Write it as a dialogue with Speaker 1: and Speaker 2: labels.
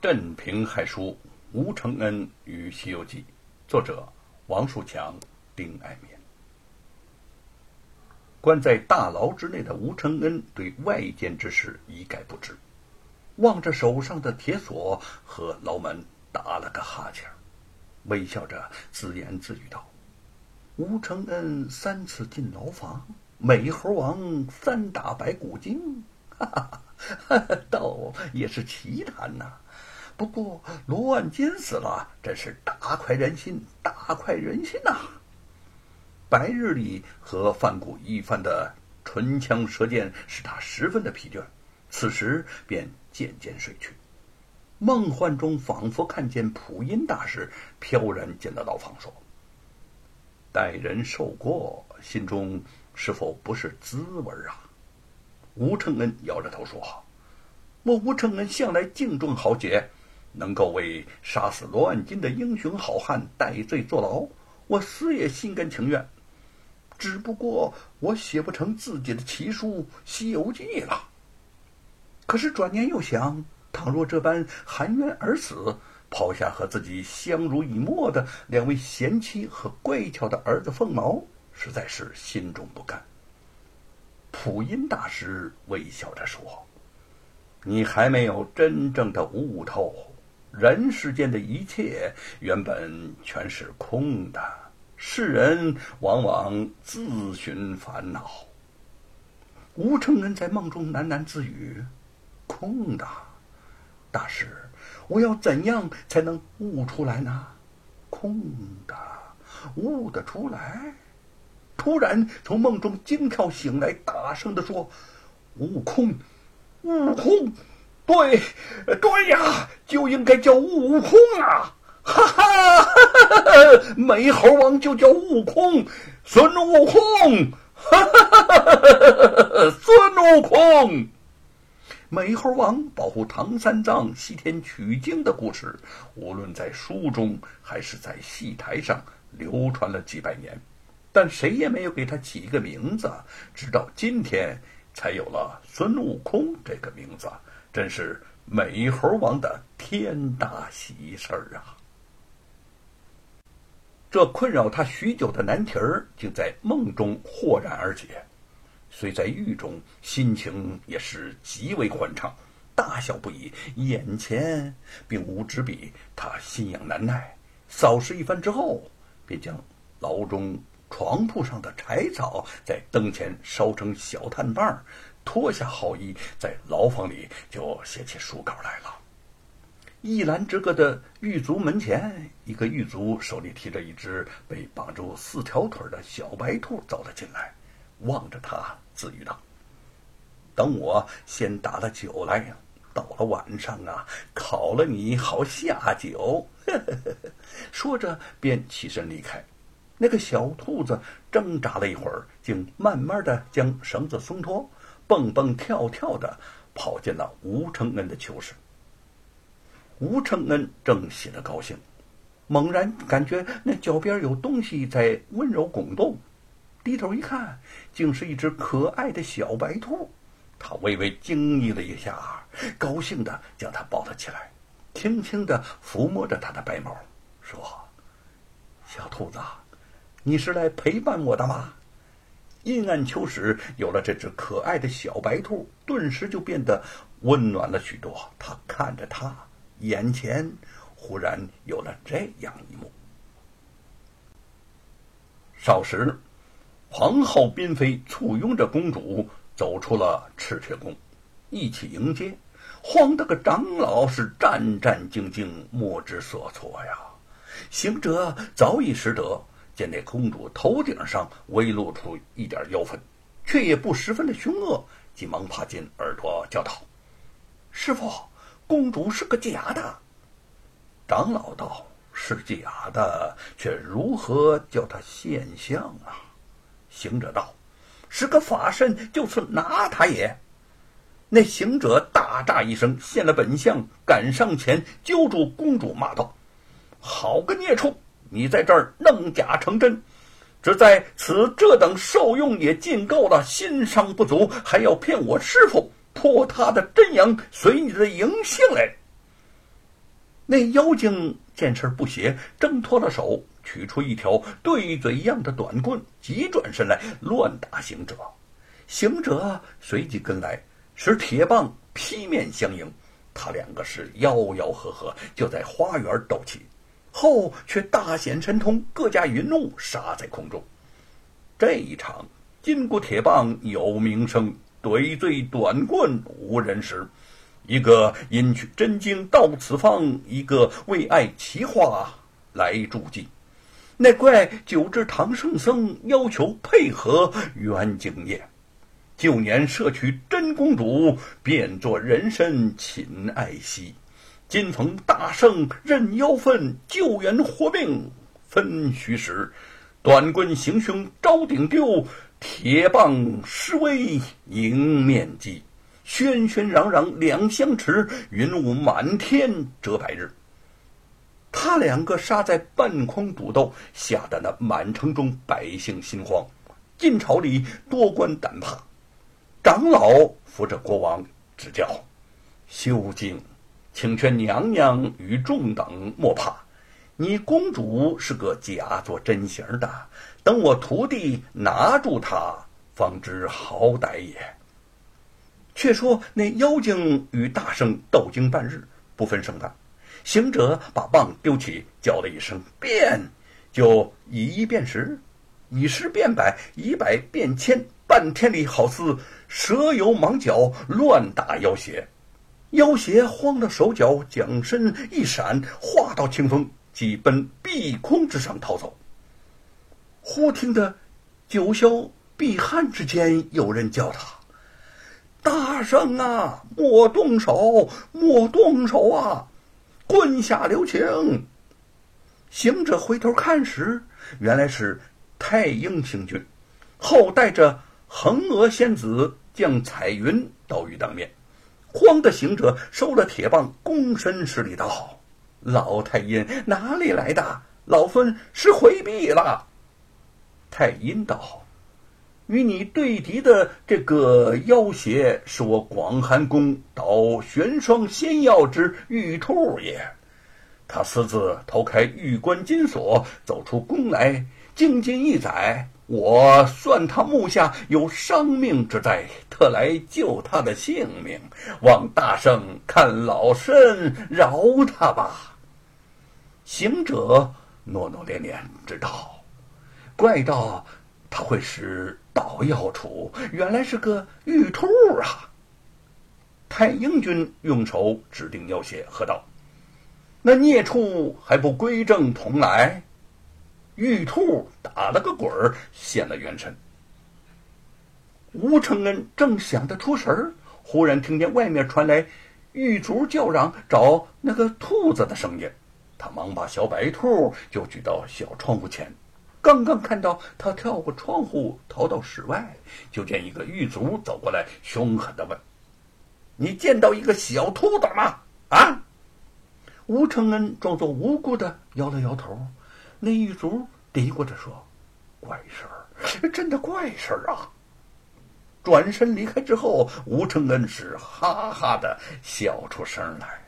Speaker 1: 镇平害书吴承恩与《西游记》，作者王树强、丁爱民。关在大牢之内的吴承恩对外间之事一概不知，望着手上的铁锁和牢门，打了个哈欠，微笑着自言自语道：“吴承恩三次进牢房，美猴王三打白骨精，哈哈哈，倒也是奇谈呐。不过罗万金死了，真是大快人心，大快人心呐！”白日里和范谷一番的唇枪舌剑，使他十分的疲倦，此时便渐渐睡去。梦幻中仿佛看见普音大师飘然进了牢房，说：“待人受过，心中是否不是滋味啊？”吴承恩摇着头说：“我吴承恩向来敬重豪杰，能够为杀死罗万金的英雄好汉戴罪坐牢，我死也心甘情愿。”只不过我写不成自己的奇书《西游记》了。可是转念又想，倘若这般含冤而死，抛下和自己相濡以沫的两位贤妻和乖巧的儿子凤毛，实在是心中不甘。普音大师微笑着说：“你还没有真正的悟透，人世间的一切原本全是空的。”世人往往自寻烦恼。吴承恩在梦中喃喃自语：“空的，大师，我要怎样才能悟出来呢？空的，悟得出来？”突然从梦中惊跳醒来，大声的说：“悟空，悟空，对，对呀，就应该叫悟空啊！”哈哈哈哈哈，美猴王就叫悟空，孙悟空，哈哈哈哈哈，孙悟空。美猴王保护唐三藏西天取经的故事，无论在书中还是在戏台上流传了几百年，但谁也没有给他起一个名字，直到今天才有了孙悟空这个名字，真是美猴王的天大喜事儿啊！这困扰他许久的难题儿，竟在梦中豁然而解。虽在狱中，心情也是极为欢畅，大笑不已。眼前并无纸笔，他心痒难耐，扫视一番之后，便将牢中床铺上的柴草在灯前烧成小炭棒，脱下号衣，在牢房里就写起书稿来了。一栏之隔的狱卒门前，一个狱卒手里提着一只被绑住四条腿的小白兔走了进来，望着他自语道：“等我先打了酒来，到了晚上啊，烤了你好下酒。”说着便起身离开。那个小兔子挣扎了一会儿，竟慢慢的将绳子松脱，蹦蹦跳跳的跑进了吴承恩的囚室。吴承恩正喜得高兴，猛然感觉那脚边有东西在温柔拱动，低头一看，竟是一只可爱的小白兔。他微微惊异了一下，高兴的将它抱了起来，轻轻的抚摸着它的白毛，说：“小兔子，你是来陪伴我的吗？”阴暗囚室有了这只可爱的小白兔，顿时就变得温暖了许多。他看着他。眼前忽然有了这样一幕：少时，皇后嫔妃簇拥着公主走出了赤雀宫，一起迎接。慌得个长老是战战兢兢，莫之所措呀。行者早已识得，见那公主头顶上微露出一点妖粉，却也不十分的凶恶，急忙爬进耳朵叫道：“师傅。”公主是个假的，长老道是假的，却如何叫她现相啊？行者道是个法身，就是拿他也。那行者大炸一声，现了本相，赶上前揪住公主，骂道：“好个孽畜！你在这儿弄假成真，只在此这等受用也尽够了，心伤不足，还要骗我师傅。”托他的真阳，随你的营性来。那妖精见事不歇，挣脱了手，取出一条对嘴一样的短棍，急转身来乱打行者。行者随即跟来，使铁棒劈面相迎。他两个是吆吆喝喝，就在花园斗气，后却大显神通，各驾云怒，杀在空中。这一场金箍铁棒有名声，对罪短棍无人识。一个因取真经到此方，一个为爱奇花来助祭。那怪九只唐圣僧要求配合元景业，旧年摄取真公主，变作人身寝爱惜。今逢大圣任妖分，救援活命分虚实。短棍行凶招顶丢，铁棒施威迎面击。喧喧嚷嚷两相持，云雾满天遮白日。他两个杀在半空赌斗，吓得那满城中百姓心慌，晋朝里多官胆怕。长老扶着国王指教：“修静，请劝娘娘与众等莫怕。你公主是个假作真形的，等我徒弟拿住她，方知好歹也。”却说那妖精与大圣斗经半日，不分胜败。行者把棒丢起，叫了一声“变”，就以一变十，以十变百，以百变千，半天里好似蛇游蟒脚，乱打妖邪。妖邪慌了手脚，将身一闪，化到清风，即奔碧空之上逃走。忽听得九霄碧汉之间有人叫他。大圣啊，莫动手，莫动手啊！棍下留情。行者回头看时，原来是太阴星君，后带着横娥仙子将彩云倒于当面。慌的行者收了铁棒，躬身施礼道：“老太阴哪里来的？老孙是回避了。”太阴道。与你对敌的这个妖邪，是我广寒宫捣玄霜仙药之玉兔也。他私自偷开玉关金锁，走出宫来，经今一载，我算他目下有伤命之灾，特来救他的性命，望大圣看老身饶他吧。行者诺诺连连，知道，怪道他会使。捣药杵原来是个玉兔啊！太英军用手指定妖邪，喝道：“那孽畜还不归正同来？”玉兔打了个滚儿，现了原身。吴承恩正想得出神儿，忽然听见外面传来玉卒叫嚷找那个兔子的声音，他忙把小白兔就举到小窗户前。刚刚看到他跳过窗户逃到室外，就见一个狱卒走过来，凶狠的问：“你见到一个小兔子吗？”啊！吴承恩装作无辜的摇了摇头。那狱卒嘀咕着说：“怪事儿，真的怪事儿啊！”转身离开之后，吴承恩是哈哈的笑出声来。